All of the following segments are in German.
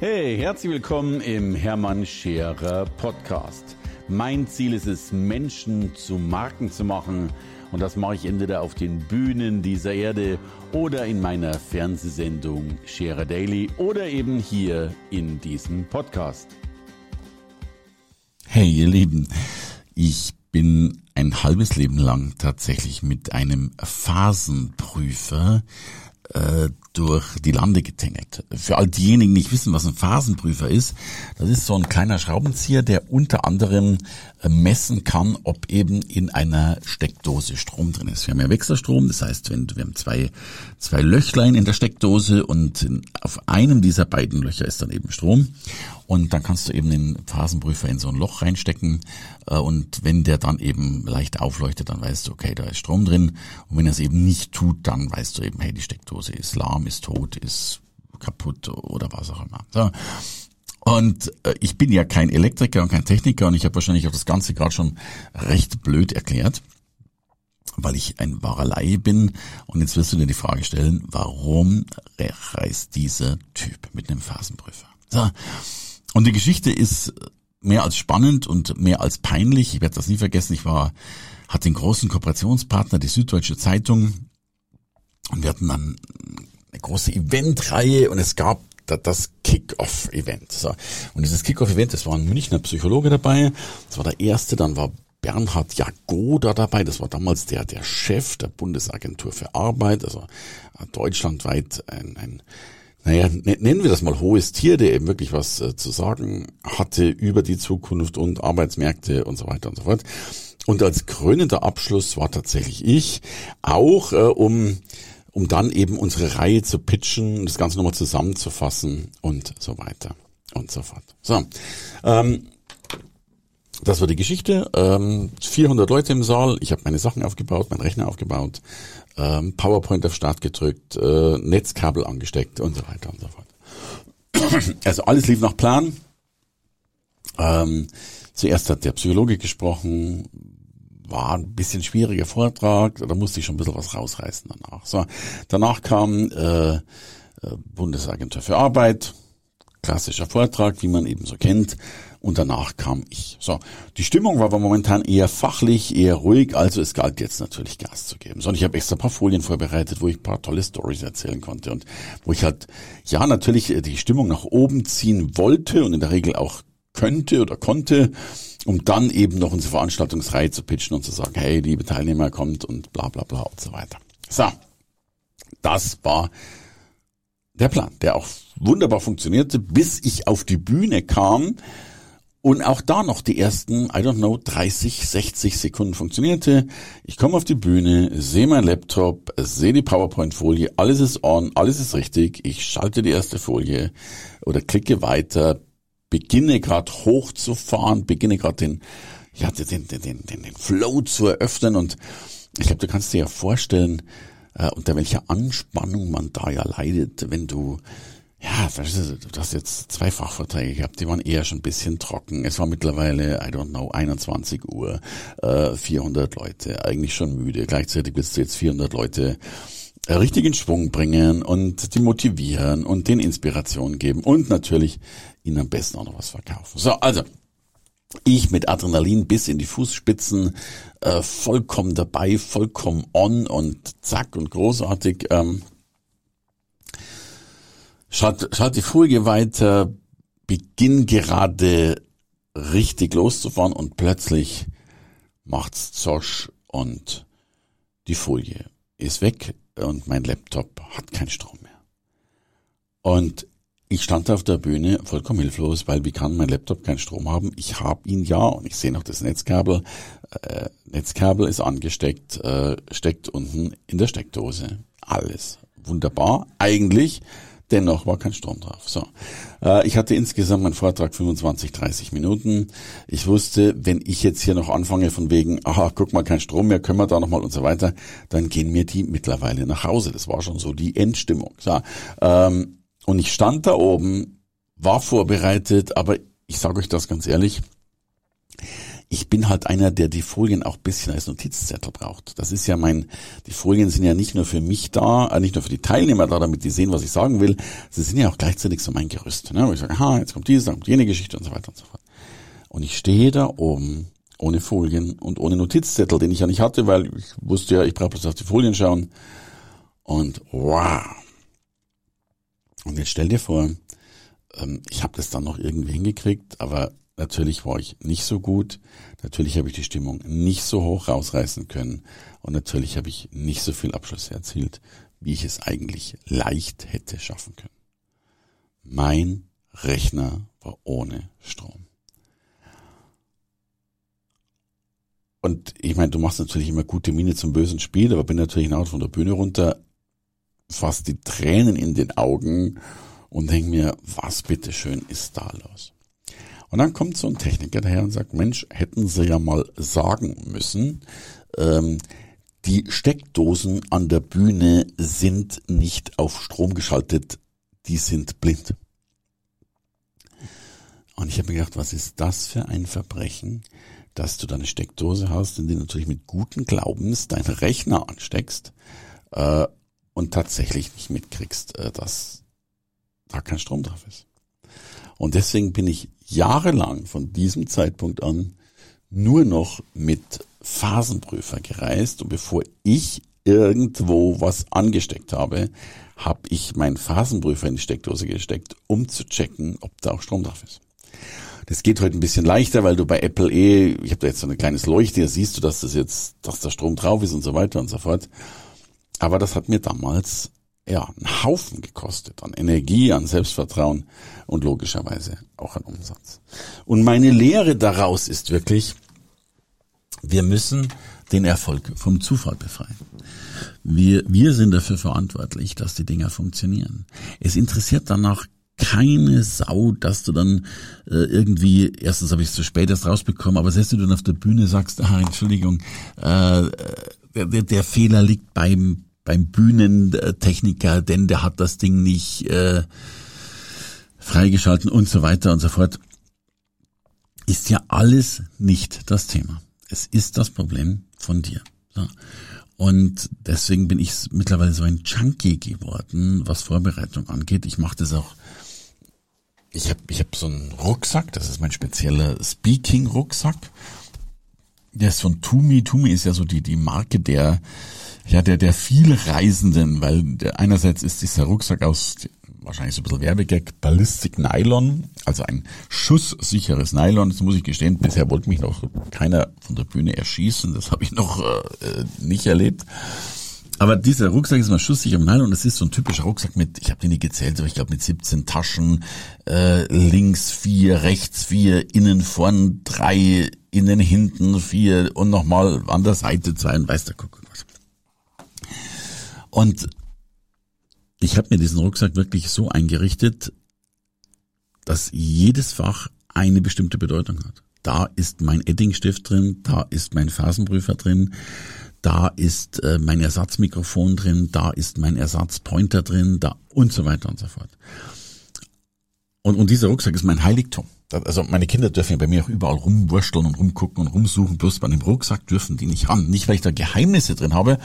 Hey, herzlich willkommen im Hermann Scherer Podcast. Mein Ziel ist es, Menschen zu Marken zu machen. Und das mache ich entweder auf den Bühnen dieser Erde oder in meiner Fernsehsendung Scherer Daily oder eben hier in diesem Podcast. Hey, ihr Lieben, ich bin ein halbes Leben lang tatsächlich mit einem Phasenprüfer äh, durch die Lande getingelt. Für all diejenigen, die nicht wissen, was ein Phasenprüfer ist, das ist so ein kleiner Schraubenzieher, der unter anderem äh, messen kann, ob eben in einer Steckdose Strom drin ist. Wir haben ja Wechselstrom, das heißt, wenn wir haben zwei, zwei Löchlein in der Steckdose und auf einem dieser beiden Löcher ist dann eben Strom. Und dann kannst du eben den Phasenprüfer in so ein Loch reinstecken äh, und wenn der dann eben leicht aufleuchtet, dann weißt du, okay, da ist Strom drin. Und wenn er es eben nicht tut, dann weißt du eben, hey, die Steckdose ist lahm, ist tot, ist kaputt oder was auch immer. So. Und äh, ich bin ja kein Elektriker und kein Techniker und ich habe wahrscheinlich auch das Ganze gerade schon recht blöd erklärt, weil ich ein wahrer Laie bin. Und jetzt wirst du dir die Frage stellen, warum reist dieser Typ mit einem Phasenprüfer? So. Und die Geschichte ist mehr als spannend und mehr als peinlich. Ich werde das nie vergessen. Ich war, hatte den großen Kooperationspartner, die Süddeutsche Zeitung. Und wir hatten dann eine große Eventreihe und es gab das Kick-Off-Event. So. Und dieses Kick-Off-Event, das war ein Münchner Psychologe dabei. Das war der erste, dann war Bernhard Jagoda dabei. Das war damals der, der Chef der Bundesagentur für Arbeit, also deutschlandweit ein, ein naja, nennen wir das mal hohes Tier, der eben wirklich was äh, zu sagen hatte über die Zukunft und Arbeitsmärkte und so weiter und so fort. Und als krönender Abschluss war tatsächlich ich, auch äh, um, um dann eben unsere Reihe zu pitchen, das Ganze nochmal zusammenzufassen und so weiter und so fort. So, ähm, das war die Geschichte. Ähm, 400 Leute im Saal. Ich habe meine Sachen aufgebaut, meinen Rechner aufgebaut ähm, PowerPoint auf Start gedrückt, äh, Netzkabel angesteckt und so weiter und so fort. Also alles lief nach Plan. Ähm, zuerst hat der Psychologe gesprochen, war ein bisschen schwieriger Vortrag, da musste ich schon ein bisschen was rausreißen danach. So, danach kam äh, äh Bundesagentur für Arbeit, klassischer Vortrag, wie man eben so kennt und danach kam ich. So, die Stimmung war aber momentan eher fachlich, eher ruhig, also es galt jetzt natürlich Gas zu geben. So, und ich habe extra paar Folien vorbereitet, wo ich paar tolle Stories erzählen konnte und wo ich halt, ja, natürlich die Stimmung nach oben ziehen wollte und in der Regel auch könnte oder konnte, um dann eben noch unsere Veranstaltungsreihe zu pitchen und zu sagen, hey, liebe Teilnehmer, kommt und bla bla bla und so weiter. So, das war der Plan, der auch wunderbar funktionierte, bis ich auf die Bühne kam und auch da noch die ersten, I don't know, 30, 60 Sekunden funktionierte. Ich komme auf die Bühne, sehe mein Laptop, sehe die PowerPoint-Folie, alles ist on, alles ist richtig. Ich schalte die erste Folie oder klicke weiter, beginne gerade hochzufahren, beginne gerade den, ja, den, den, den, den Flow zu eröffnen und ich glaube, du kannst dir ja vorstellen, äh, unter welcher Anspannung man da ja leidet, wenn du ja, du hast jetzt zwei Fachvorträge gehabt, die waren eher schon ein bisschen trocken. Es war mittlerweile, I don't know, 21 Uhr, äh, 400 Leute, eigentlich schon müde. Gleichzeitig willst du jetzt 400 Leute äh, richtig in Schwung bringen und die motivieren und den Inspiration geben und natürlich ihnen am besten auch noch was verkaufen. So, also, ich mit Adrenalin bis in die Fußspitzen, äh, vollkommen dabei, vollkommen on und zack und großartig. Ähm, Schaut, schaut die Folie weiter, beginn gerade richtig loszufahren und plötzlich macht's Zosch und die Folie ist weg und mein Laptop hat keinen Strom mehr. Und ich stand auf der Bühne vollkommen hilflos, weil wie kann mein Laptop keinen Strom haben? Ich habe ihn ja und ich sehe noch das Netzkabel. Äh, Netzkabel ist angesteckt, äh, steckt unten in der Steckdose. Alles wunderbar. Eigentlich Dennoch war kein Strom drauf. So, äh, ich hatte insgesamt meinen Vortrag 25, 30 Minuten. Ich wusste, wenn ich jetzt hier noch anfange von wegen, aha, guck mal, kein Strom mehr, können wir da nochmal und so weiter, dann gehen mir die mittlerweile nach Hause. Das war schon so die Endstimmung. So, ähm, und ich stand da oben, war vorbereitet, aber ich sage euch das ganz ehrlich, ich bin halt einer, der die Folien auch bisschen als Notizzettel braucht. Das ist ja mein, die Folien sind ja nicht nur für mich da, äh, nicht nur für die Teilnehmer da, damit die sehen, was ich sagen will. Sie sind ja auch gleichzeitig so mein Gerüst, ne? wo ich sage, ha, jetzt kommt diese, dann kommt jene Geschichte und so weiter und so fort. Und ich stehe da oben ohne Folien und ohne Notizzettel, den ich ja nicht hatte, weil ich wusste ja, ich brauche bloß auf die Folien schauen. Und wow. Und jetzt stell dir vor, ähm, ich habe das dann noch irgendwie hingekriegt, aber natürlich war ich nicht so gut. Natürlich habe ich die Stimmung nicht so hoch rausreißen können. Und natürlich habe ich nicht so viel Abschlüsse erzielt, wie ich es eigentlich leicht hätte schaffen können. Mein Rechner war ohne Strom. Und ich meine, du machst natürlich immer gute Miene zum bösen Spiel, aber bin natürlich hinaus von der Bühne runter, fast die Tränen in den Augen und denk mir, was bitteschön ist da los? Und dann kommt so ein Techniker daher und sagt, Mensch, hätten Sie ja mal sagen müssen, ähm, die Steckdosen an der Bühne sind nicht auf Strom geschaltet, die sind blind. Und ich habe mir gedacht, was ist das für ein Verbrechen, dass du deine Steckdose hast, in die natürlich mit guten Glaubens deinen Rechner ansteckst äh, und tatsächlich nicht mitkriegst, äh, dass da kein Strom drauf ist. Und deswegen bin ich jahrelang von diesem Zeitpunkt an nur noch mit Phasenprüfer gereist und bevor ich irgendwo was angesteckt habe, habe ich meinen Phasenprüfer in die Steckdose gesteckt, um zu checken, ob da auch Strom drauf ist. Das geht heute ein bisschen leichter, weil du bei Apple eh, ich habe da jetzt so ein kleines Leuchte, siehst du, dass das jetzt, dass da Strom drauf ist und so weiter und so fort. Aber das hat mir damals ja, einen Haufen gekostet an Energie, an Selbstvertrauen und logischerweise auch an Umsatz. Und meine Lehre daraus ist wirklich, wir müssen den Erfolg vom Zufall befreien. Wir, wir sind dafür verantwortlich, dass die Dinger funktionieren. Es interessiert danach keine Sau, dass du dann äh, irgendwie, erstens habe ich es zu spät erst rausbekommen, aber selbst wenn du dann auf der Bühne sagst, ah, Entschuldigung, äh, der, der Fehler liegt beim beim Bühnentechniker, denn der hat das Ding nicht äh, freigeschalten und so weiter und so fort. Ist ja alles nicht das Thema. Es ist das Problem von dir. So. Und deswegen bin ich mittlerweile so ein Junkie geworden, was Vorbereitung angeht. Ich mache das auch. Ich habe ich hab so einen Rucksack, das ist mein spezieller Speaking-Rucksack. Der ist von Tumi. Tumi ist ja so die, die Marke der ja, der, der viel Reisenden, weil der, einerseits ist dieser Rucksack aus wahrscheinlich so ein bisschen Werbegag, Ballistic Nylon, also ein schusssicheres Nylon. Das muss ich gestehen, bisher wollte mich noch keiner von der Bühne erschießen, das habe ich noch äh, nicht erlebt. Aber dieser Rucksack ist mal schusssicher im Nylon. Das ist so ein typischer Rucksack mit, ich habe den nicht gezählt, aber ich glaube mit 17 Taschen, äh, links vier, rechts vier, innen vorn drei, innen hinten vier und nochmal an der Seite zwei und weiß der Kuckuck. Und ich habe mir diesen Rucksack wirklich so eingerichtet, dass jedes Fach eine bestimmte Bedeutung hat. Da ist mein Eddingstift drin, da ist mein Phasenprüfer drin, da ist äh, mein Ersatzmikrofon drin, da ist mein Ersatzpointer drin, da und so weiter und so fort. Und, und dieser Rucksack ist mein Heiligtum. Also meine Kinder dürfen ja bei mir auch überall rumwursteln und rumgucken und rumsuchen, bloß bei dem Rucksack dürfen die nicht ran. Nicht, weil ich da Geheimnisse drin habe,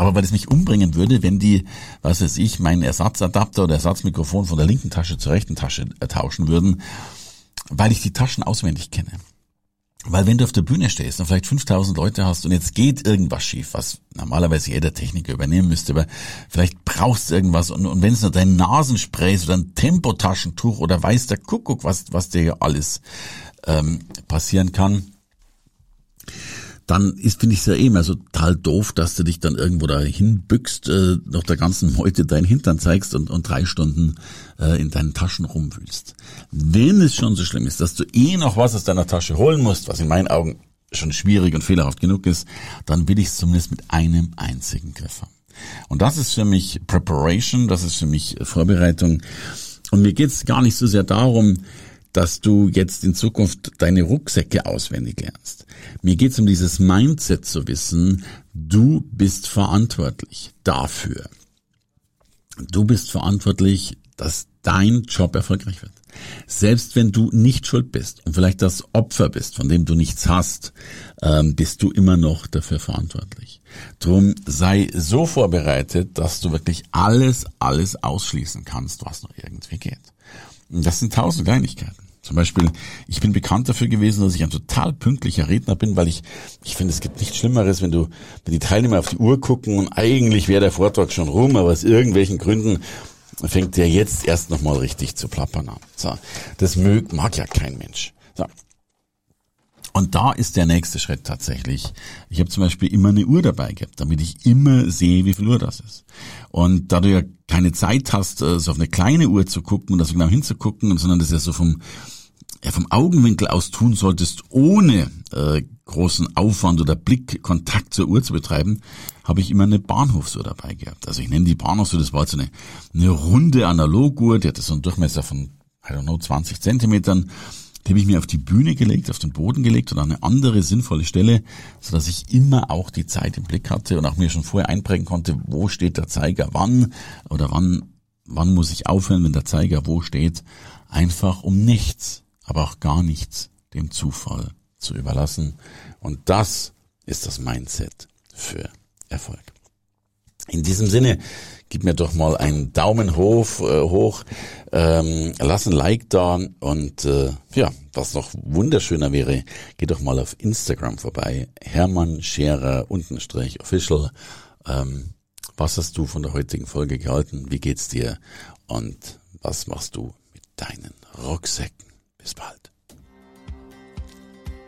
aber weil es mich umbringen würde, wenn die, was weiß ich, meinen Ersatzadapter oder Ersatzmikrofon von der linken Tasche zur rechten Tasche äh, tauschen würden, weil ich die Taschen auswendig kenne. Weil wenn du auf der Bühne stehst und vielleicht 5000 Leute hast und jetzt geht irgendwas schief, was normalerweise jeder Techniker übernehmen müsste, aber vielleicht brauchst du irgendwas und, und wenn es nur dein Nasenspray ist oder ein Tempotaschentuch oder weiß der Kuckuck, was, was dir alles ähm, passieren kann, dann ist, finde ich es ja eh immer so total doof, dass du dich dann irgendwo da hinbückst, äh, noch der ganzen Meute deinen Hintern zeigst und, und drei Stunden äh, in deinen Taschen rumwühlst. Wenn es schon so schlimm ist, dass du eh noch was aus deiner Tasche holen musst, was in meinen Augen schon schwierig und fehlerhaft genug ist, dann will ich es zumindest mit einem einzigen Griff haben. Und das ist für mich Preparation, das ist für mich Vorbereitung. Und mir geht es gar nicht so sehr darum, dass du jetzt in Zukunft deine Rucksäcke auswendig lernst. Mir geht es um dieses Mindset zu wissen, du bist verantwortlich dafür. Du bist verantwortlich, dass dein Job erfolgreich wird. Selbst wenn du nicht schuld bist und vielleicht das Opfer bist, von dem du nichts hast, ähm, bist du immer noch dafür verantwortlich. Drum sei so vorbereitet, dass du wirklich alles, alles ausschließen kannst, was noch irgendwie geht. Das sind tausend Kleinigkeiten. Zum Beispiel, ich bin bekannt dafür gewesen, dass ich ein total pünktlicher Redner bin, weil ich, ich finde, es gibt nichts Schlimmeres, wenn du, wenn die Teilnehmer auf die Uhr gucken und eigentlich wäre der Vortrag schon rum, aber aus irgendwelchen Gründen fängt der jetzt erst nochmal richtig zu plappern an. So, das mag ja kein Mensch. So. Und da ist der nächste Schritt tatsächlich. Ich habe zum Beispiel immer eine Uhr dabei gehabt, damit ich immer sehe, wie viel Uhr das ist. Und da du ja keine Zeit hast, äh, so auf eine kleine Uhr zu gucken und das genau hinzugucken, sondern das ja so vom, ja, vom Augenwinkel aus tun solltest, ohne äh, großen Aufwand oder Blickkontakt zur Uhr zu betreiben, habe ich immer eine Bahnhofsuhr dabei gehabt. Also ich nenne die Bahnhofsuhr, das war so eine, eine runde Analoguhr, die hatte so einen Durchmesser von, I don't know, 20 Zentimetern die habe ich mir auf die Bühne gelegt, auf den Boden gelegt und an eine andere sinnvolle Stelle, so dass ich immer auch die Zeit im Blick hatte und auch mir schon vorher einprägen konnte, wo steht der Zeiger wann oder wann, wann muss ich aufhören, wenn der Zeiger wo steht. Einfach um nichts, aber auch gar nichts dem Zufall zu überlassen. Und das ist das Mindset für Erfolg. In diesem Sinne, gib mir doch mal einen Daumen hoch, äh, hoch ähm, lass ein Like da und äh, ja, was noch wunderschöner wäre, geh doch mal auf Instagram vorbei, Hermann Scherer untenstrich official. Ähm, was hast du von der heutigen Folge gehalten? Wie geht's dir? Und was machst du mit deinen Rucksäcken?